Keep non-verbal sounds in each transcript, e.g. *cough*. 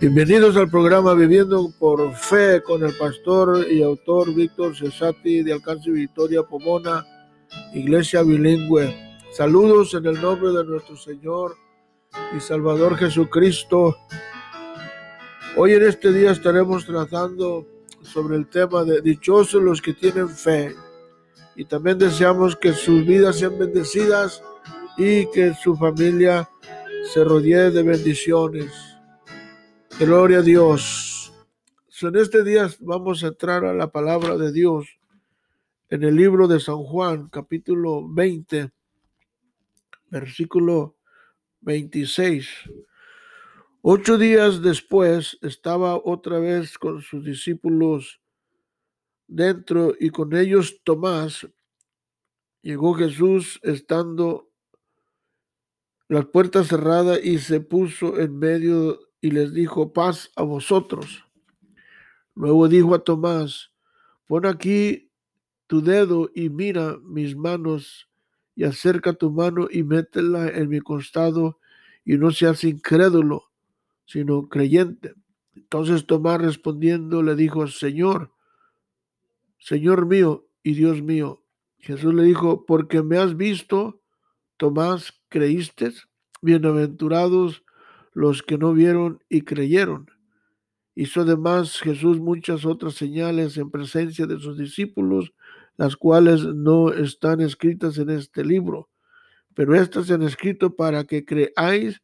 Bienvenidos al programa Viviendo por Fe con el pastor y autor Víctor Cesati de Alcance Victoria Pomona, Iglesia Bilingüe. Saludos en el nombre de nuestro Señor y Salvador Jesucristo. Hoy en este día estaremos tratando sobre el tema de dichosos los que tienen fe y también deseamos que sus vidas sean bendecidas y que su familia se rodee de bendiciones. Gloria a Dios. En este día vamos a entrar a la palabra de Dios en el libro de San Juan, capítulo 20, versículo 26. Ocho días después estaba otra vez con sus discípulos dentro y con ellos Tomás. Llegó Jesús estando las puertas cerradas y se puso en medio y les dijo, paz a vosotros. Luego dijo a Tomás, pon aquí tu dedo y mira mis manos y acerca tu mano y métela en mi costado y no seas incrédulo, sino creyente. Entonces Tomás respondiendo le dijo, Señor, Señor mío y Dios mío. Jesús le dijo, porque me has visto, Tomás, creíste. Bienaventurados los que no vieron y creyeron. Hizo además Jesús muchas otras señales en presencia de sus discípulos, las cuales no están escritas en este libro, pero estas han escrito para que creáis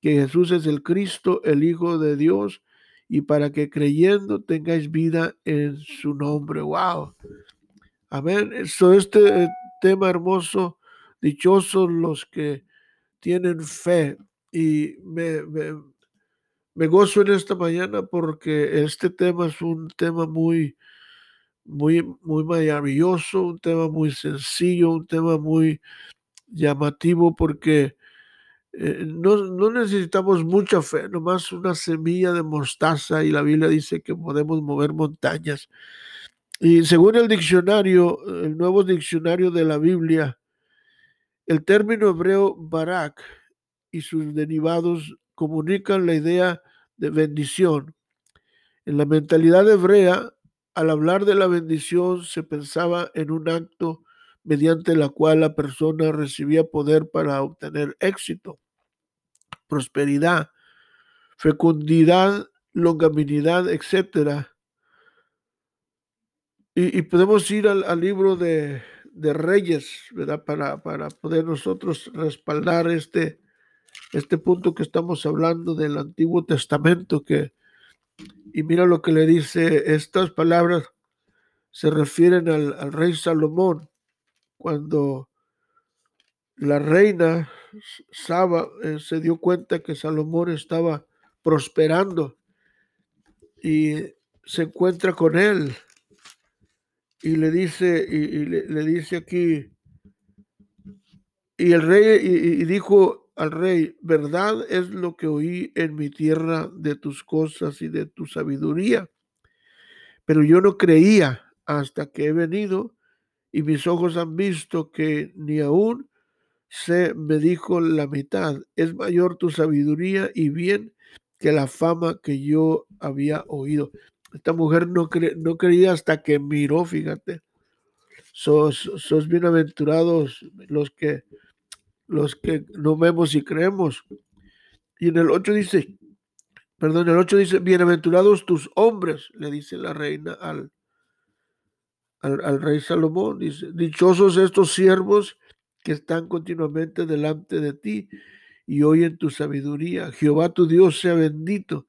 que Jesús es el Cristo, el Hijo de Dios, y para que creyendo tengáis vida en su nombre. ¡Wow! Amén. Eso, este eh, tema hermoso, dichosos los que tienen fe, y me, me, gozo en esta mañana porque este tema es un tema muy, muy, muy maravilloso, un tema muy sencillo, un tema muy llamativo porque eh, no, no, necesitamos mucha fe, nomás una semilla de mostaza y la Biblia dice que podemos mover montañas. Y según el diccionario, el nuevo diccionario de la Biblia, el término hebreo barak y sus derivados comunican la idea de bendición. En la mentalidad hebrea, al hablar de la bendición se pensaba en un acto mediante la cual la persona recibía poder para obtener éxito, prosperidad, fecundidad, longaminidad, etc. Y, podemos ir al, libro de, Reyes, ¿verdad? Para, para poder nosotros respaldar este, este punto que estamos hablando del Antiguo Testamento, que, y mira lo que le dice, estas palabras se refieren al, rey Salomón, cuando la reina Saba eh, se dio cuenta que Salomón estaba prosperando y se encuentra con él y le dice, y, le, dice aquí, y el rey y dijo, al rey, verdad es lo que oí en mi tierra de tus cosas y de tu sabiduría. Pero yo no creía hasta que he venido y mis ojos han visto que ni aún se me dijo la mitad. Es mayor tu sabiduría y bien que la fama que yo había oído. Esta mujer no, no creía hasta que miró, fíjate. Sos, sos bienaventurados los que los que no vemos y creemos. Y en el 8 dice, perdón, el 8 dice, bienaventurados tus hombres, le dice la reina al, al, rey Salomón, dice, dichosos estos siervos que están continuamente delante de ti y oyen tu sabiduría. Jehová tu Dios sea bendito,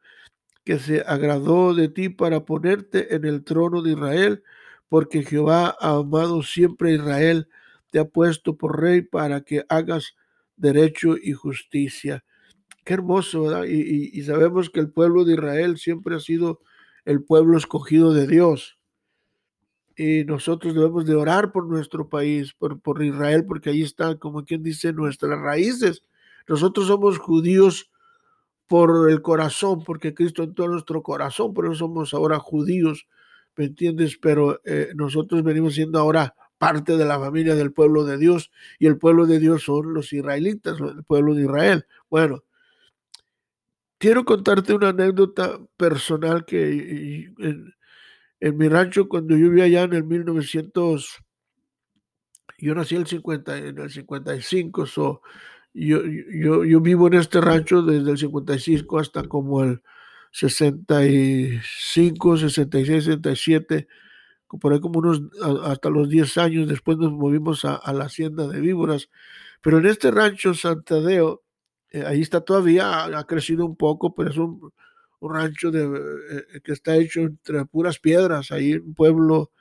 que se agradó de ti para ponerte en el trono de Israel, porque Jehová ha amado siempre a Israel te ha puesto por rey para que hagas derecho y justicia. Qué hermoso, ¿verdad? Y, sabemos que el pueblo de Israel siempre ha sido el pueblo escogido de Dios. Y nosotros debemos de orar por nuestro país, por, por Israel, porque ahí están, como quien dice, nuestras raíces. Nosotros somos judíos por el corazón, porque Cristo entró en nuestro corazón, por eso somos ahora judíos, ¿me entiendes? Pero eh, nosotros venimos siendo ahora parte de la familia del pueblo de Dios y el pueblo de Dios son los israelitas, el pueblo de Israel. Bueno, quiero contarte una anécdota personal que en, mi rancho, cuando yo vivía allá en el 1900, yo nací en el, 50, en el 55, so, yo, yo, yo vivo en este rancho desde el 55 hasta como el 65, 66, 67, por ahí como unos hasta los 10 años. Después nos movimos a, la hacienda de víboras. Pero en este rancho Santadeo, eh, ahí está todavía, ha crecido un poco, pero es un, rancho de, eh, que está hecho entre puras piedras, ahí en un pueblo,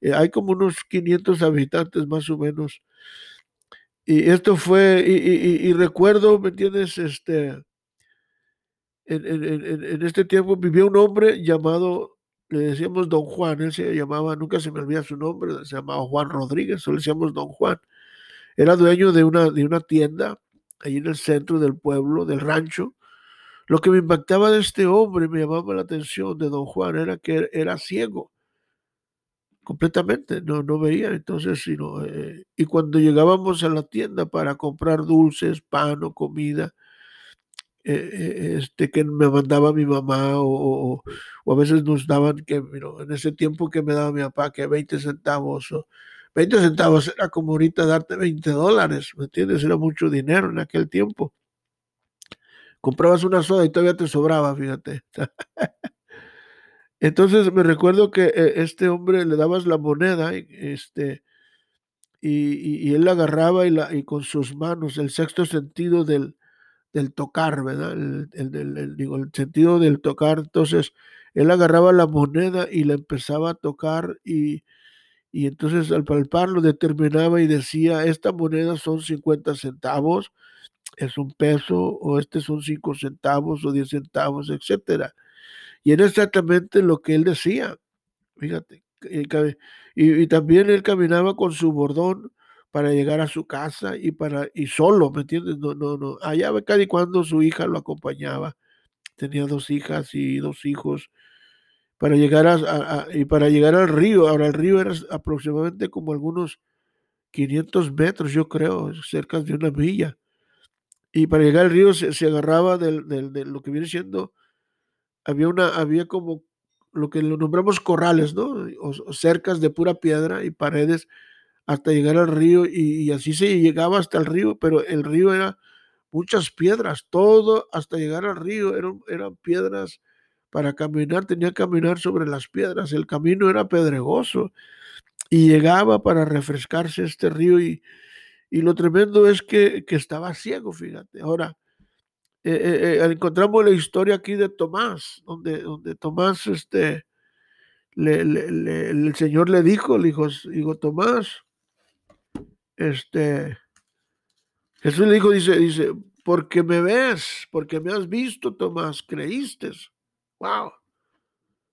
eh, hay como unos 500 habitantes más o menos. Y esto fue, y, y, recuerdo, ¿me entiendes? Este, en, en, en, este tiempo vivía un hombre llamado, le decíamos Don Juan, él se llamaba, nunca se me olvida su nombre, se llamaba Juan Rodríguez, solo le decíamos Don Juan. Era dueño de una, de una tienda ahí en el centro del pueblo, del rancho, lo que me impactaba de este hombre, me llamaba la atención de don Juan, era que era ciego, completamente, no, no veía, entonces, sino, eh, y cuando llegábamos a la tienda para comprar dulces, pan o comida, eh, eh, este, que me mandaba mi mamá o, a veces nos daban que, en ese tiempo que me daba mi papá, que 20 centavos o 20 centavos era como ahorita darte 20 dólares, ¿me entiendes? Era mucho dinero en aquel tiempo comprabas una soda y todavía te sobraba, fíjate. *laughs* Entonces me recuerdo que eh, este hombre le dabas la moneda este, y, y, él la agarraba y, la, y con sus manos, el sexto sentido del, del tocar, ¿verdad? El, el, digo, el sentido del tocar. Entonces él agarraba la moneda y la empezaba a tocar y, y entonces al palparlo determinaba y decía, esta moneda son 50 centavos, es un peso o este son cinco centavos o diez centavos, etcétera. Y era exactamente lo que él decía. Fíjate. Y, y, también él caminaba con su bordón para llegar a su casa y para y solo, ¿me entiendes? No, no, no. Allá cada y cuando su hija lo acompañaba. Tenía dos hijas y dos hijos para llegar a, a, y para llegar al río. Ahora el río era aproximadamente como algunos 500 metros, yo creo, cerca de una milla y para llegar al río se, se agarraba del, del, de lo que viene siendo, había una, había como lo que lo nombramos corrales, ¿no? O, o cercas de pura piedra y paredes hasta llegar al río y, así se llegaba hasta el río, pero el río era muchas piedras, todo hasta llegar al río eran, eran piedras para caminar, tenía que caminar sobre las piedras, el camino era pedregoso y llegaba para refrescarse este río y, y lo tremendo es que, que estaba ciego, fíjate. Ahora, eh, eh, eh, encontramos la historia aquí de Tomás, donde, donde Tomás, este, el Señor le dijo, le dijo, Tomás, este, Jesús le dijo, dice, dice, porque me ves, porque me has visto, Tomás, creíste. Wow.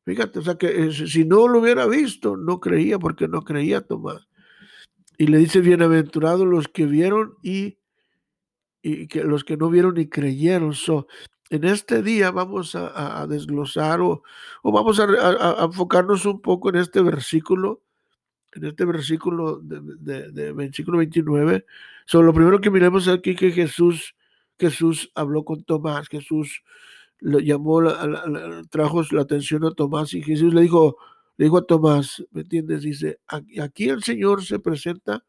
Fíjate, o sea que si no lo hubiera visto, no creía, porque no creía Tomás. Y le dice, bienaventurados los que vieron y, y que los que no vieron y creyeron. So, en este día vamos a, a desglosar o, o vamos a, a, enfocarnos un poco en este versículo, en este versículo de, de, versículo 29. So, lo primero que miremos aquí que Jesús, Jesús habló con Tomás, Jesús lo llamó, la, la, la, trajo la atención a Tomás y Jesús le dijo, le dijo a Tomás, ¿me entiendes? Dice, aquí el Señor se presenta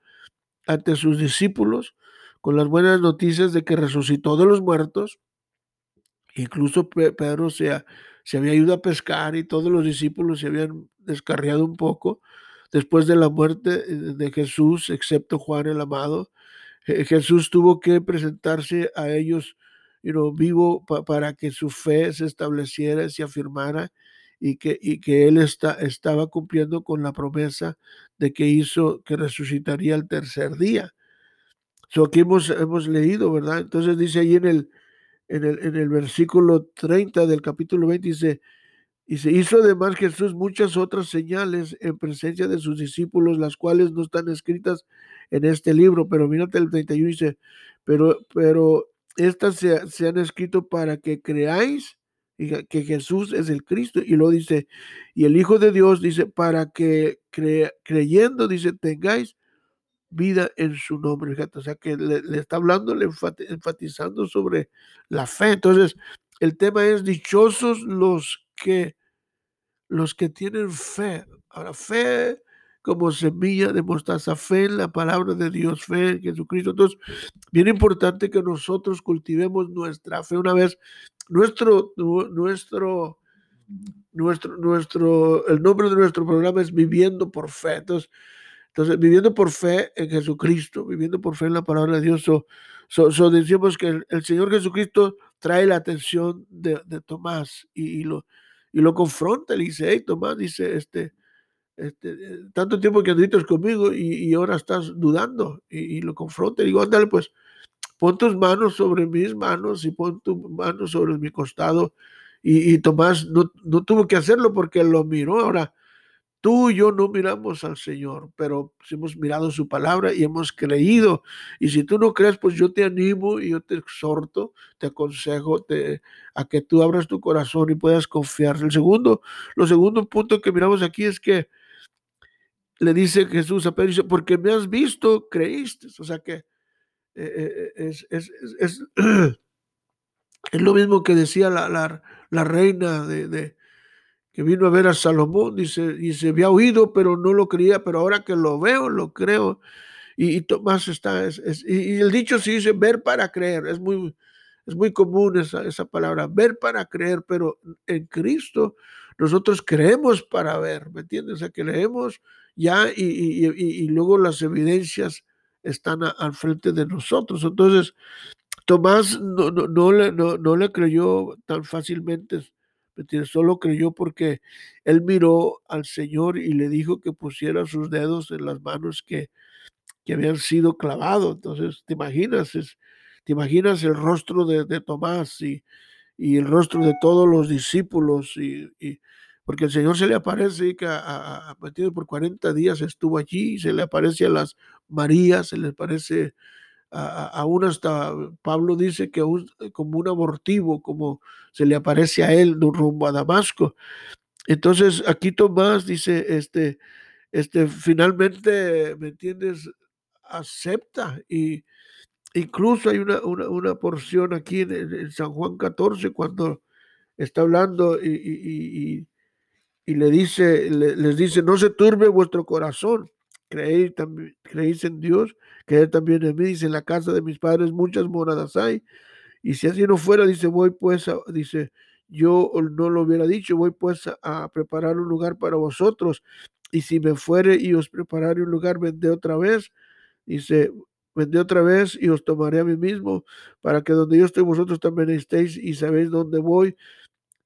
ante sus discípulos con las buenas noticias de que resucitó de los muertos. Incluso Pedro se, se había ido a pescar y todos los discípulos se habían descarriado un poco después de la muerte eh, de Jesús, excepto Juan el amado. Jesús tuvo que presentarse a ellos you vivo pa para que su fe se estableciera, se afirmara y que, y que él está, estaba cumpliendo con la promesa de que hizo que resucitaría el tercer día. So aquí hemos, hemos leído, ¿verdad? Entonces dice ahí en el, en el, en el versículo 30 del capítulo 20, dice, y se hizo además Jesús muchas otras señales en presencia de sus discípulos, las cuales no están escritas en este libro, pero mírate el 31 dice, pero, pero estas se, se han escrito para que creáis que Jesús es el Cristo. Y lo dice, y el Hijo de Dios dice, para que cre creyendo, dice, tengáis vida en su nombre. Fíjate, o sea que le, le está hablando, le enfatizando sobre la fe. Entonces, el tema es dichosos los que los que tienen fe. Ahora, fe como semilla de mostaza, fe en la palabra de Dios, fe en Jesucristo. Entonces, bien importante que nosotros cultivemos nuestra fe una vez, nuestro, nuestro, nuestro, nuestro, el nombre de nuestro programa es Viviendo por Fe. Entonces, entonces viviendo por fe en Jesucristo, viviendo por fe en la palabra de Dios, so, decimos que el, Señor Jesucristo trae la atención de, Tomás y, lo, y lo confronta, le dice, hey Tomás, dice, este, este, eh, tanto tiempo que anduviste conmigo y, ahora estás dudando y, lo confronta y digo, ándale, pues pon tus manos sobre mis manos y pon tus manos sobre mi costado. Y, Tomás no, no, tuvo que hacerlo porque lo miró. Ahora, tú y yo no miramos al Señor, pero hemos mirado su palabra y hemos creído. Y si tú no crees, pues yo te animo y yo te exhorto, te aconsejo a que tú abras tu corazón y puedas confiar. El segundo, lo segundo punto que miramos aquí es que le dice Jesús a Pedro, porque me has visto, creíste. O sea que eh, eh, es, *clears throat* lo mismo que decía la, reina de, que vino a ver a Salomón, dice, y se había oído, pero no lo creía, pero ahora que lo veo, lo creo. Y, Tomás está, es, y, el dicho sí dice ver para creer, es muy, es muy común esa, esa palabra, ver para creer, pero en Cristo nosotros creemos para ver, ¿me entiendes? O sea, creemos ya y, luego las evidencias están al frente de nosotros. Entonces, Tomás no, no, le, no, le creyó tan fácilmente, solo creyó porque él miró al Señor y le dijo que pusiera sus dedos en las manos que, que habían sido clavados. Entonces, ¿te imaginas? ¿Te imaginas el rostro de, de Tomás y, y, el rostro de todos los discípulos y, porque el Señor se le aparece que a, a, por 40 días estuvo allí, se le aparece a las Marías, se le aparece aún hasta Pablo dice que como un abortivo, como se le aparece a él rumbo a Damasco. Entonces aquí Tomás dice, este, este, finalmente, ¿me entiendes? Acepta y incluso hay una, una, porción aquí en, San Juan 14 cuando está hablando y y le dice, les dice, no se turbe vuestro corazón, creéis, también, en Dios, creéis también en mí, dice, en la casa de mis padres muchas moradas hay, y si así no fuera, dice, voy pues, dice, yo no lo hubiera dicho, voy pues a, preparar un lugar para vosotros, y si me fuere y os prepararé un lugar, vendré otra vez, dice, vendré otra vez y os tomaré a mí mismo, para que donde yo estoy vosotros también estéis y sabéis dónde voy,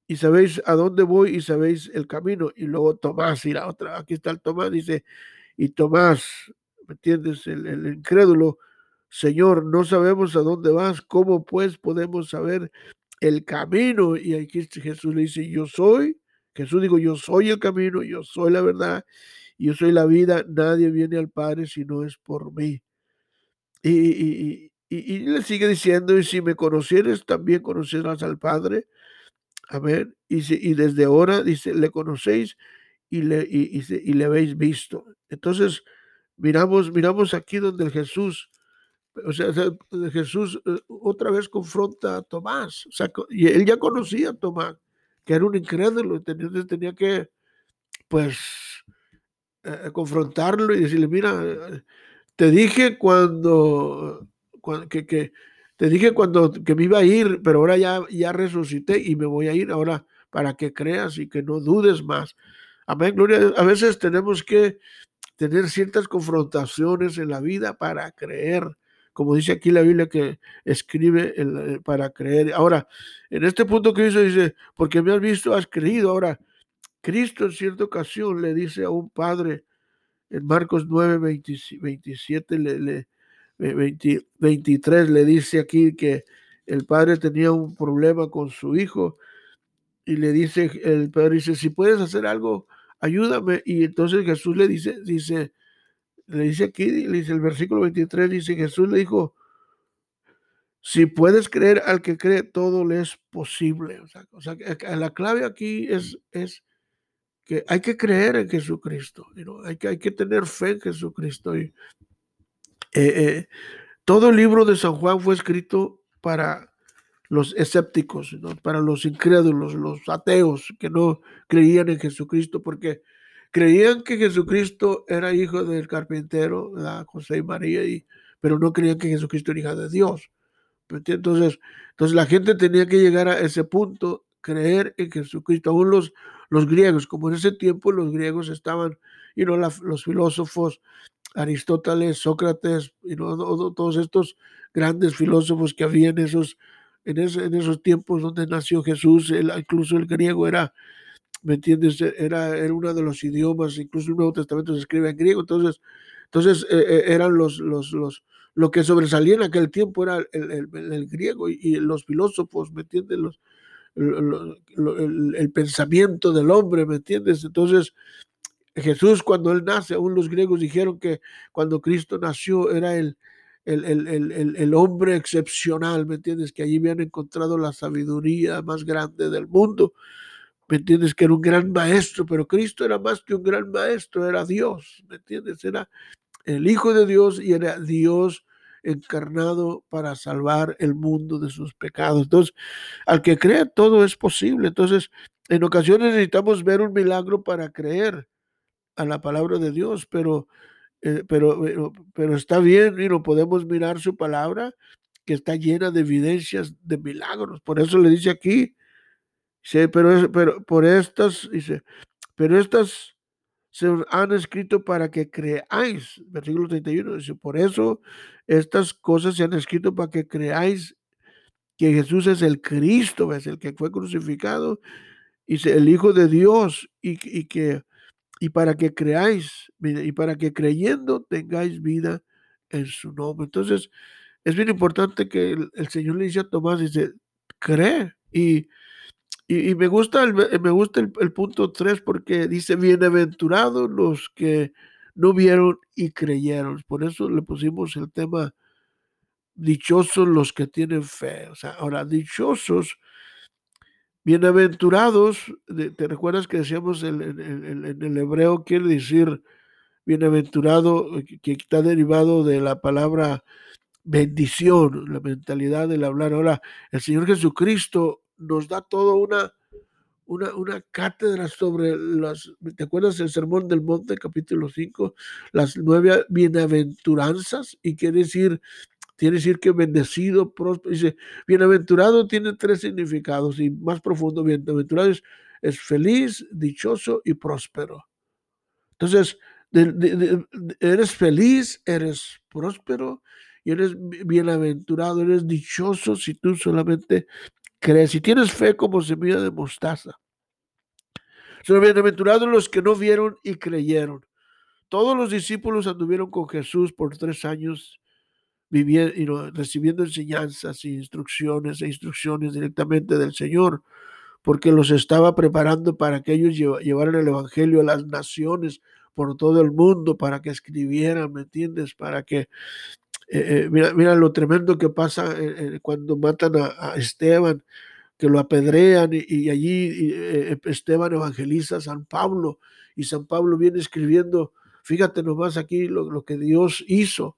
y sabéis a dónde voy y sabéis el camino. Y luego Tomás la otra, aquí está el Tomás, dice, y Tomás, ¿me entiendes? El, incrédulo, Señor, no sabemos a dónde vas, ¿cómo pues podemos saber el camino? Y aquí Jesús le dice, yo soy, Jesús digo, yo soy el camino, yo soy la verdad, yo soy la vida, nadie viene al Padre si no es por mí. Y, le sigue diciendo, y si me conocieres, también conocerás al Padre. Amén. Y, y desde ahora, dice, le conocéis y le, y, le habéis visto. Entonces, miramos, miramos aquí donde Jesús, o sea, Jesús eh, otra vez confronta a Tomás. O sea, y él ya conocía a Tomás, que era un incrédulo, entonces tenía que, pues, eh, confrontarlo y decirle, mira, te dije cuando, cuando que, que te dije cuando que me iba a ir, pero ahora ya, ya resucité y me voy a ir ahora para que creas y que no dudes más. Amén, gloria. A veces tenemos que tener ciertas confrontaciones en la vida para creer, como dice aquí la Biblia que escribe el, para creer. Ahora, en este punto que dice, porque me has visto, has creído. Ahora, Cristo en cierta ocasión le dice a un padre, en Marcos 9, 27, le, le, 23 le dice aquí que el padre tenía un problema con su hijo y le dice, el padre dice, si puedes hacer algo, ayúdame. Y entonces Jesús le dice, dice, le dice aquí, le dice el versículo 23, dice, Jesús le dijo, si puedes creer al que cree, todo le es posible. O sea, la clave aquí es, es que hay que creer en Jesucristo, hay, que, hay que tener fe en Jesucristo. Y, eh, eh, todo el libro de San Juan fue escrito para los escépticos, para los incrédulos, los ateos que no creían en Jesucristo, porque creían que Jesucristo era hijo del carpintero, José y María, pero no creían que Jesucristo era hijo de Dios. Entonces, entonces la gente tenía que llegar a ese punto, creer en Jesucristo. Aún los, los griegos, como en ese tiempo los griegos estaban, y no los filósofos, Aristóteles, Sócrates, y no todos estos grandes filósofos que había en esos, en, esos tiempos donde nació Jesús, incluso el griego era, ¿me entiendes? Era, era uno de los idiomas, incluso el Nuevo Testamento se escribe en griego, entonces, entonces eh, eh, eran los, los, los, lo que sobresalía en aquel tiempo era el, griego y, los filósofos, ¿me entiendes? Los, el, pensamiento del hombre, ¿me entiendes? Entonces, Jesús cuando él nace, aún los griegos dijeron que cuando Cristo nació era el, el, hombre excepcional, ¿me entiendes? Que allí habían encontrado la sabiduría más grande del mundo, ¿me entiendes? Que era un gran maestro, pero Cristo era más que un gran maestro, era Dios, ¿me entiendes? Era el Hijo de Dios y era Dios encarnado para salvar el mundo de sus pecados. Entonces, al que cree, todo es posible. Entonces, en ocasiones necesitamos ver un milagro para creer a la palabra de Dios, pero, eh, pero, pero, está bien y no podemos mirar su palabra que está llena de evidencias de milagros. Por eso le dice aquí, pero, pero por estas, dice, pero estas se han escrito para que creáis. Versículo 31 dice, por eso estas cosas se han escrito para que creáis que Jesús es el Cristo, es el que fue crucificado, y el Hijo de Dios, y, y, que, y para que creáis, y para que creyendo tengáis vida en su nombre. Entonces, es bien importante que el, el Señor le dice a Tomás, dice, cree, y y, me gusta, el, me gusta el, punto 3 porque dice, bienaventurados los que no vieron y creyeron. Por eso le pusimos el tema, dichosos los que tienen fe. O sea, ahora, dichosos, bienaventurados, ¿te recuerdas que decíamos en, el hebreo quiere decir bienaventurado, eh, que está derivado de la palabra bendición, la mentalidad del hablar. Ahora, el Señor Jesucristo nos da toda una, una, cátedra sobre las, ¿te acuerdas el Sermón del Monte, capítulo 5? Las nueve bienaventuranzas, y quiere decir, tiene decir que bendecido, próspero, dice, bienaventurado tiene tres significados, y más profundo, bienaventurado es, feliz, dichoso y próspero. Entonces, eres feliz, eres próspero y eres bienaventurado, eres dichoso si tú solamente crees, si tienes fe como semilla de mostaza. Son bienaventurados los que no vieron y creyeron. Todos los discípulos anduvieron con Jesús por tres años, viviendo, recibiendo enseñanzas e instrucciones e instrucciones directamente del Señor, porque los estaba preparando para que ellos llevaran el Evangelio a las naciones por todo el mundo, para que escribieran, ¿me entiendes? Para que eh, eh, mira, mira, lo tremendo que pasa eh, cuando matan a, Esteban, que lo apedrean y, allí Esteban evangeliza a San Pablo y San Pablo viene escribiendo, fíjate nomás aquí lo, que Dios hizo,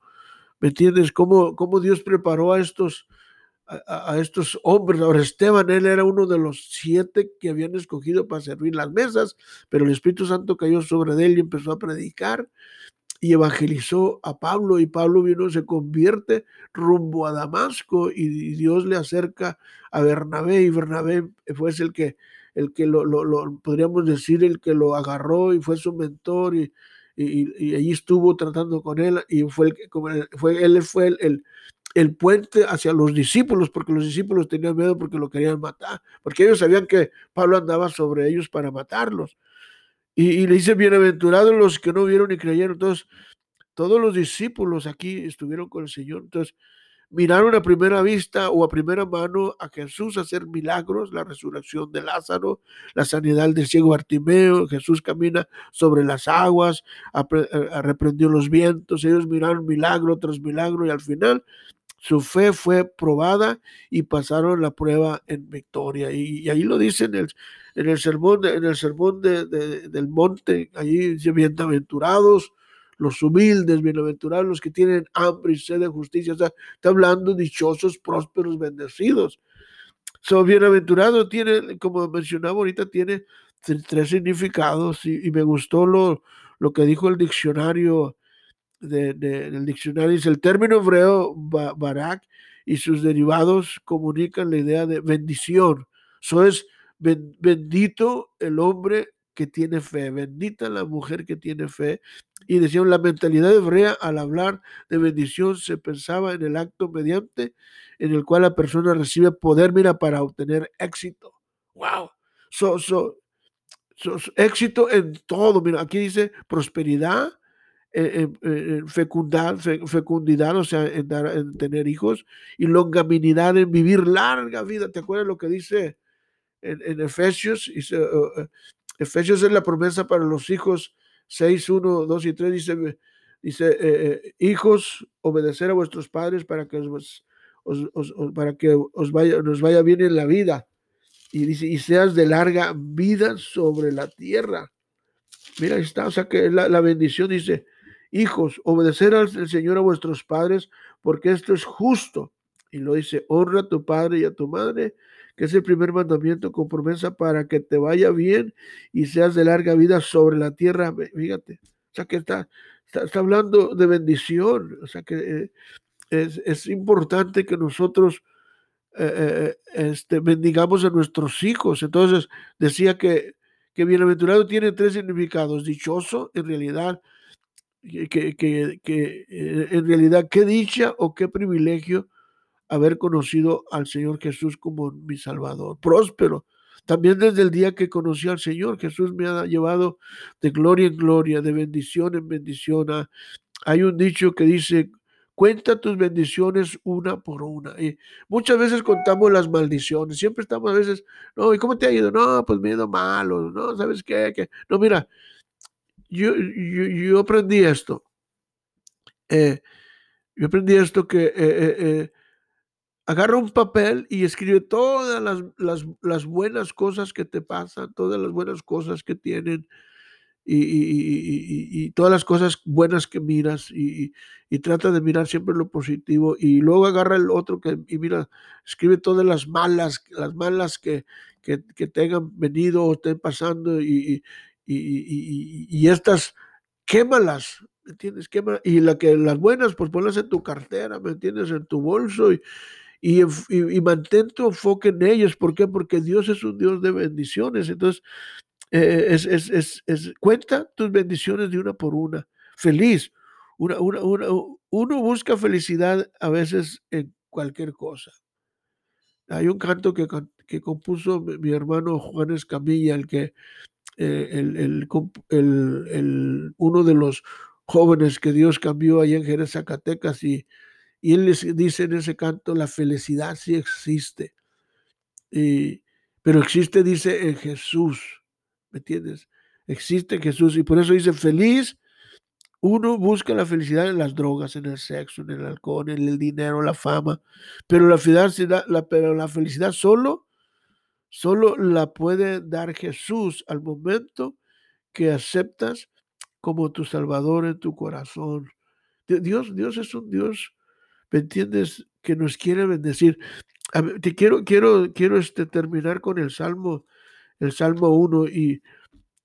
¿me entiendes? Cómo, cómo Dios preparó a estos, a, estos hombres. Ahora Esteban, él era uno de los siete que habían escogido para servir las mesas, pero el Espíritu Santo cayó sobre él y empezó a predicar y evangelizó a Pablo y Pablo vino, se convierte rumbo a Damasco y Dios le acerca a Bernabé y Bernabé fue el que, el que lo, podríamos decir, el que lo agarró y fue su mentor y, y, allí estuvo tratando con él y fue, el, fue él fue el, el, puente hacia los discípulos, porque los discípulos tenían miedo porque lo querían matar, porque ellos sabían que Pablo andaba sobre ellos para matarlos. Y, le dice, bienaventurados los que no vieron y creyeron. Entonces, todos los discípulos aquí estuvieron con el Señor. Entonces, miraron a primera vista o a primera mano a Jesús hacer milagros, la resurrección de Lázaro, la sanidad del ciego Bartimeo, Jesús camina sobre las aguas, eh, reprendió los vientos, ellos miraron milagro tras milagro y al final su fe fue probada y pasaron la prueba en victoria. Y, ahí lo dice en el, en el sermón, en el sermón del monte, allí dice, bienaventurados los humildes, bienaventurados los que tienen hambre y sed de justicia. Está hablando dichosos, prósperos, bendecidos. So, bienaventurado tiene, como mencionaba ahorita, tiene tres significados y, me gustó lo, lo que dijo el diccionario de, diccionario. Dice, el término hebreo barak y sus derivados comunican la idea de bendición. Eso es bendito el hombre tiene fe, bendita la mujer que tiene fe. Y decían, la mentalidad hebrea al hablar de bendición se pensaba en el acto mediante en el cual la persona recibe poder, mira, para obtener éxito. ¡Wow! So, so, éxito en todo. Mira, aquí dice prosperidad, eh, eh, eh fecundidad, o sea, en tener hijos, y longaminidad en vivir larga vida. ¿Te acuerdas lo que dice en, Efesios? Dice, Efesios es la promesa para los hijos 6, 1, 2 y 3. Dice, dice hijos, obedecer a vuestros padres para que os, para que os vaya, nos vaya bien en la vida. Y dice, y seas de larga vida sobre la tierra. Mira, ahí está, o sea que la, la bendición dice, hijos, obedecer al Señor a vuestros padres, porque esto es justo. Y lo dice, honra a tu padre y a tu madre, que es el primer mandamiento con promesa para que te vaya bien y seas de larga vida sobre la tierra. Fíjate, o sea que está, está, hablando de bendición, o sea que eh, es, es importante que nosotros eh, eh, este, bendigamos a nuestros hijos. Entonces decía que, que bienaventurado tiene tres significados. Dichoso, en realidad, que, que, en realidad qué dicha o qué privilegio haber conocido al Señor Jesús como mi Salvador. Próspero. También desde el día que conocí al Señor, Jesús me ha llevado de gloria en gloria, de bendición en bendición. Ah, hay un dicho que dice, Cuenta tus bendiciones una por una. Muchas veces contamos las maldiciones. Siempre estamos a veces, no, ¿y cómo te ha ido? No, pues me ha ido malo. No, ¿sabes qué? No, mira, yo, yo, aprendí esto. Eh, yo aprendí esto que eh, eh, agarra un papel y escribe todas las, las, buenas cosas que te pasan, todas las buenas cosas que tienen y, todas las cosas buenas que miras y, trata de mirar siempre lo positivo y luego agarra el otro que y mira, escribe todas las malas, las malas que, que, tengan venido o estén pasando y, y, estas quémalas, ¿me entiendes? Y la que, las buenas, pues ponlas en tu cartera, ¿me entiendes? En tu bolso y, y, y, mantén tu enfoque en ellas. ¿Por qué? Porque Dios es un Dios de bendiciones. Entonces, eh, es, es, es, es, cuenta tus bendiciones de una por una. Feliz. Una, una, una, uno busca felicidad a veces en cualquier cosa. Hay un canto que, que compuso mi hermano Juan Escamilla, el que eh, el, el, el, uno de los jóvenes que Dios cambió allá en Jerez, Zacatecas, y, y él les dice en ese canto, la felicidad sí existe, pero existe, dice, en Jesús. ¿Me entiendes? Existe Jesús y por eso dice feliz. Uno busca la felicidad en las drogas, en el sexo, en el alcohol, en el dinero, la fama, pero la felicidad, pero la felicidad solo, solo la puede dar Jesús al momento que aceptas como tu Salvador en tu corazón. Dios, Dios es un Dios, ¿me entiendes? Que nos quiere bendecir. te quiero, quiero, quiero este, terminar con el Salmo el Salmo 1 y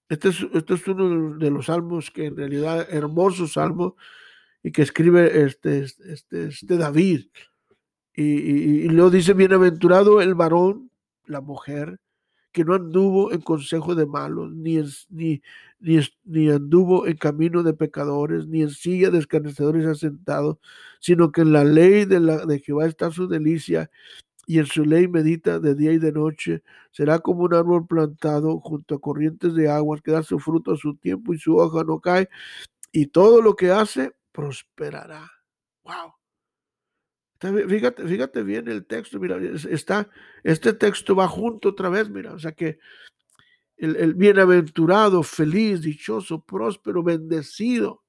este es, este es uno de los salmos que en realidad hermoso salmo y que escribe este, este, este David. Y, y, luego dice, bienaventurado el varón, la mujer, que no anduvo en consejo de malos, ni, ni, ni, anduvo en camino de pecadores, ni en silla de escarnecedores asentado, sino que en la ley de, la, de Jehová está su delicia, y en su ley medita de día y de noche. Será como un árbol plantado junto a corrientes de aguas que da su fruto a su tiempo y su hoja no cae. Y todo lo que hace prosperará. Wow. Fíjate, fíjate bien el texto, mira, está, este texto va junto otra vez, mira, o sea que el, bienaventurado, feliz, dichoso, próspero, bendecido,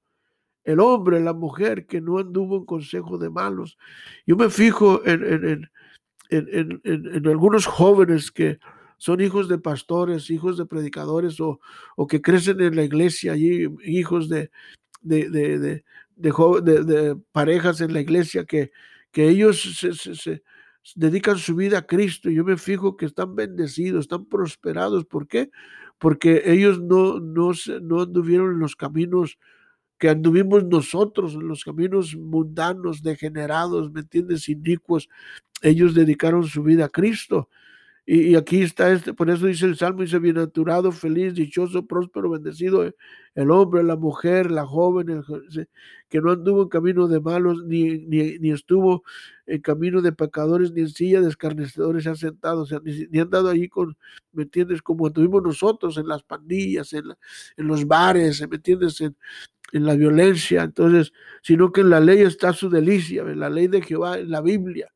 el hombre, la mujer que no anduvo en consejo de malos. Yo me fijo en, en, en, algunos jóvenes que son hijos de pastores, hijos de predicadores o, que crecen en la iglesia, hijos de, de, de, de, parejas en la iglesia, que, que ellos se, dedican su vida a Cristo. Yo me fijo que están bendecidos, están prosperados. ¿Por qué? Porque ellos no, no, no anduvieron en los caminos que anduvimos nosotros, en los caminos mundanos, degenerados, ¿me entiendes? Inicuos. Ellos dedicaron su vida a Cristo. Y, aquí está, este, por eso dice el Salmo, dice, bienaventurado, feliz, dichoso, próspero, bendecido, eh, el hombre, la mujer, la joven, que no anduvo en camino de malos, ni, ni, estuvo en camino de pecadores, ni en silla de escarnecedores se ha sentado, o sea, ni, ni, andado ahí con, ¿me entiendes? Como anduvimos nosotros en las pandillas, en, en los bares, ¿me entiendes? En, en la violencia, entonces, sino que en la ley está su delicia, en la ley de Jehová, en la Biblia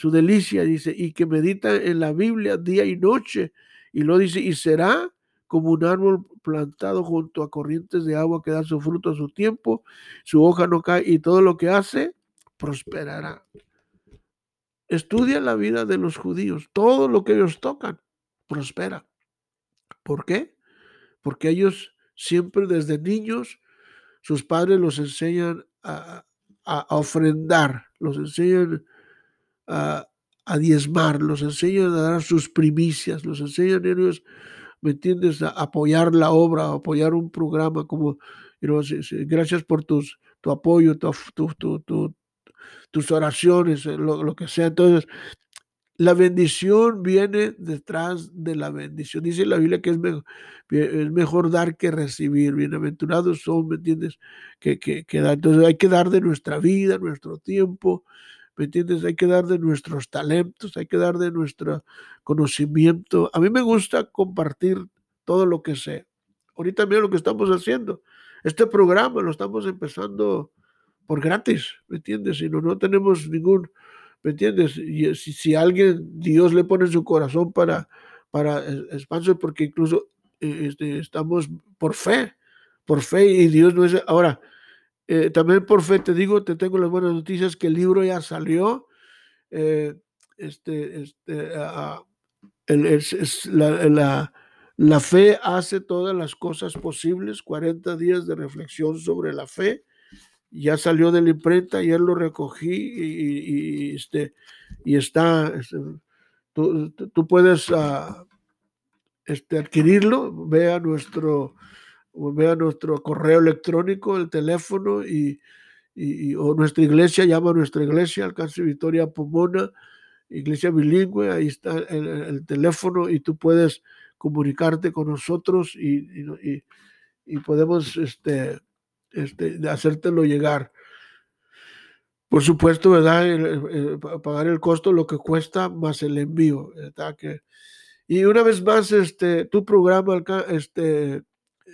su delicia, dice, y que medita en la Biblia día y noche. Y lo dice, y será como un árbol plantado junto a corrientes de agua que da su fruto a su tiempo, su hoja no cae y todo lo que hace prosperará. Estudia la vida de los judíos, todo lo que ellos tocan prospera. ¿Por qué? Porque ellos siempre desde niños, sus padres los enseñan a, a ofrendar, los enseñan a, diezmar, los enseñan a dar sus primicias, los enseñan ellos, ¿me entiendes?, a apoyar la obra, a apoyar un programa como, gracias por tus, tu apoyo, tu, tus oraciones, eh, lo, lo, que sea. Entonces, la bendición viene detrás de la bendición. Dice la Biblia que es mejor, es mejor dar que recibir. Bienaventurados son, ¿me entiendes? Que, que, que Entonces hay que dar de nuestra vida, nuestro tiempo, ¿me entiendes? Hay que dar de nuestros talentos, hay que dar de nuestro conocimiento. A mí me gusta compartir todo lo que sé. Ahorita mira lo que estamos haciendo. Este programa lo estamos empezando por gratis, ¿me entiendes? Si no, no tenemos ningún, ¿me entiendes? Y si, si alguien, Dios le pone en su corazón para, para expansión, porque incluso eh, este, estamos por fe, por fe y Dios no es... Ahora, eh, también por fe te digo, te tengo las buenas noticias que el libro ya salió. Eh, este, este, la, fe hace todas las cosas posibles. 40 días de reflexión sobre la fe. Ya salió de la imprenta, ayer lo recogí y, este, y está. Este, tú, puedes uh, este, adquirirlo. Ve a nuestro vea nuestro correo electrónico, el teléfono y, o nuestra iglesia, llama a nuestra iglesia, Alcance Victoria Pomona, iglesia bilingüe, ahí está el, teléfono y tú puedes comunicarte con nosotros y, y podemos este, este, hacértelo llegar. Por supuesto, ¿verdad? pagar el costo, lo que cuesta, más el envío, ¿verdad? Que, y una vez más, este, tu programa, este,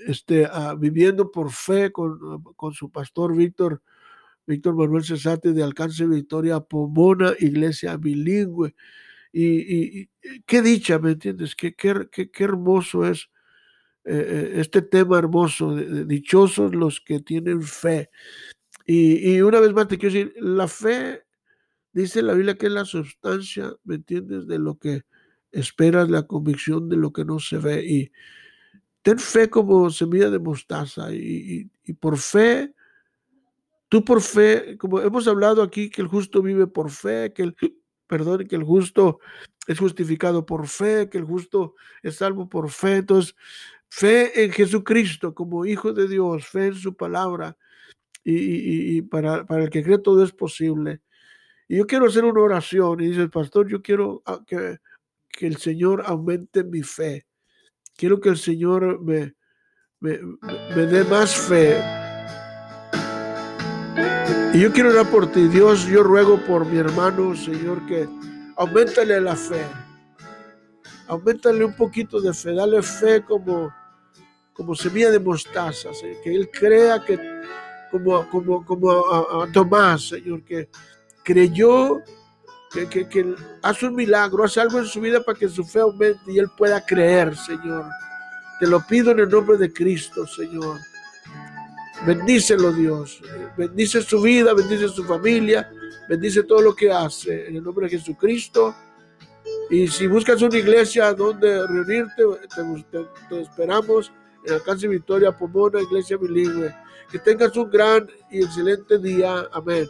este, ah, viviendo por fe con, con su pastor Víctor, Víctor Manuel Cesate de Alcance Victoria Pomona, iglesia bilingüe. Y, y, qué dicha, ¿me entiendes? Qué, qué, qué, hermoso es eh, eh, este tema hermoso, dichosos los que tienen fe. Y, y, una vez más te quiero decir, la fe, dice la Biblia que es la sustancia, ¿me entiendes? De lo que esperas, la convicción de lo que no se ve. Y, Ten fe como semilla de mostaza y, por fe, tú por fe, como hemos hablado aquí, que el justo vive por fe, que el, *gasps* perdón, que el justo es justificado por fe, que el justo es salvo por fe. Entonces, fe en Jesucristo como Hijo de Dios, fe en su palabra. Y, para, para, el que cree todo es posible. Y yo quiero hacer una oración y dice pastor, yo quiero ah, que, que el Señor aumente mi fe. Quiero que el Señor me, me, dé más fe. Y yo quiero orar por ti, Dios. Yo ruego por mi hermano, Señor, que aumentale la fe. Aumentale un poquito de fe. Dale fe como, como semilla de mostaza. Que él crea que, como, como, como Tomás, Señor, que creyó que, que, hace un milagro, hace algo en su vida para que su fe aumente y él pueda creer, Señor. Te lo pido en el nombre de Cristo, Señor. Bendícelo, Dios. Bendice su vida, bendice su familia, bendice todo lo que hace. En el nombre de Jesucristo. Y si buscas una iglesia donde reunirte, te, esperamos en Alcance Victoria Pomona, iglesia bilingüe. Que tengas un gran y excelente día. Amén.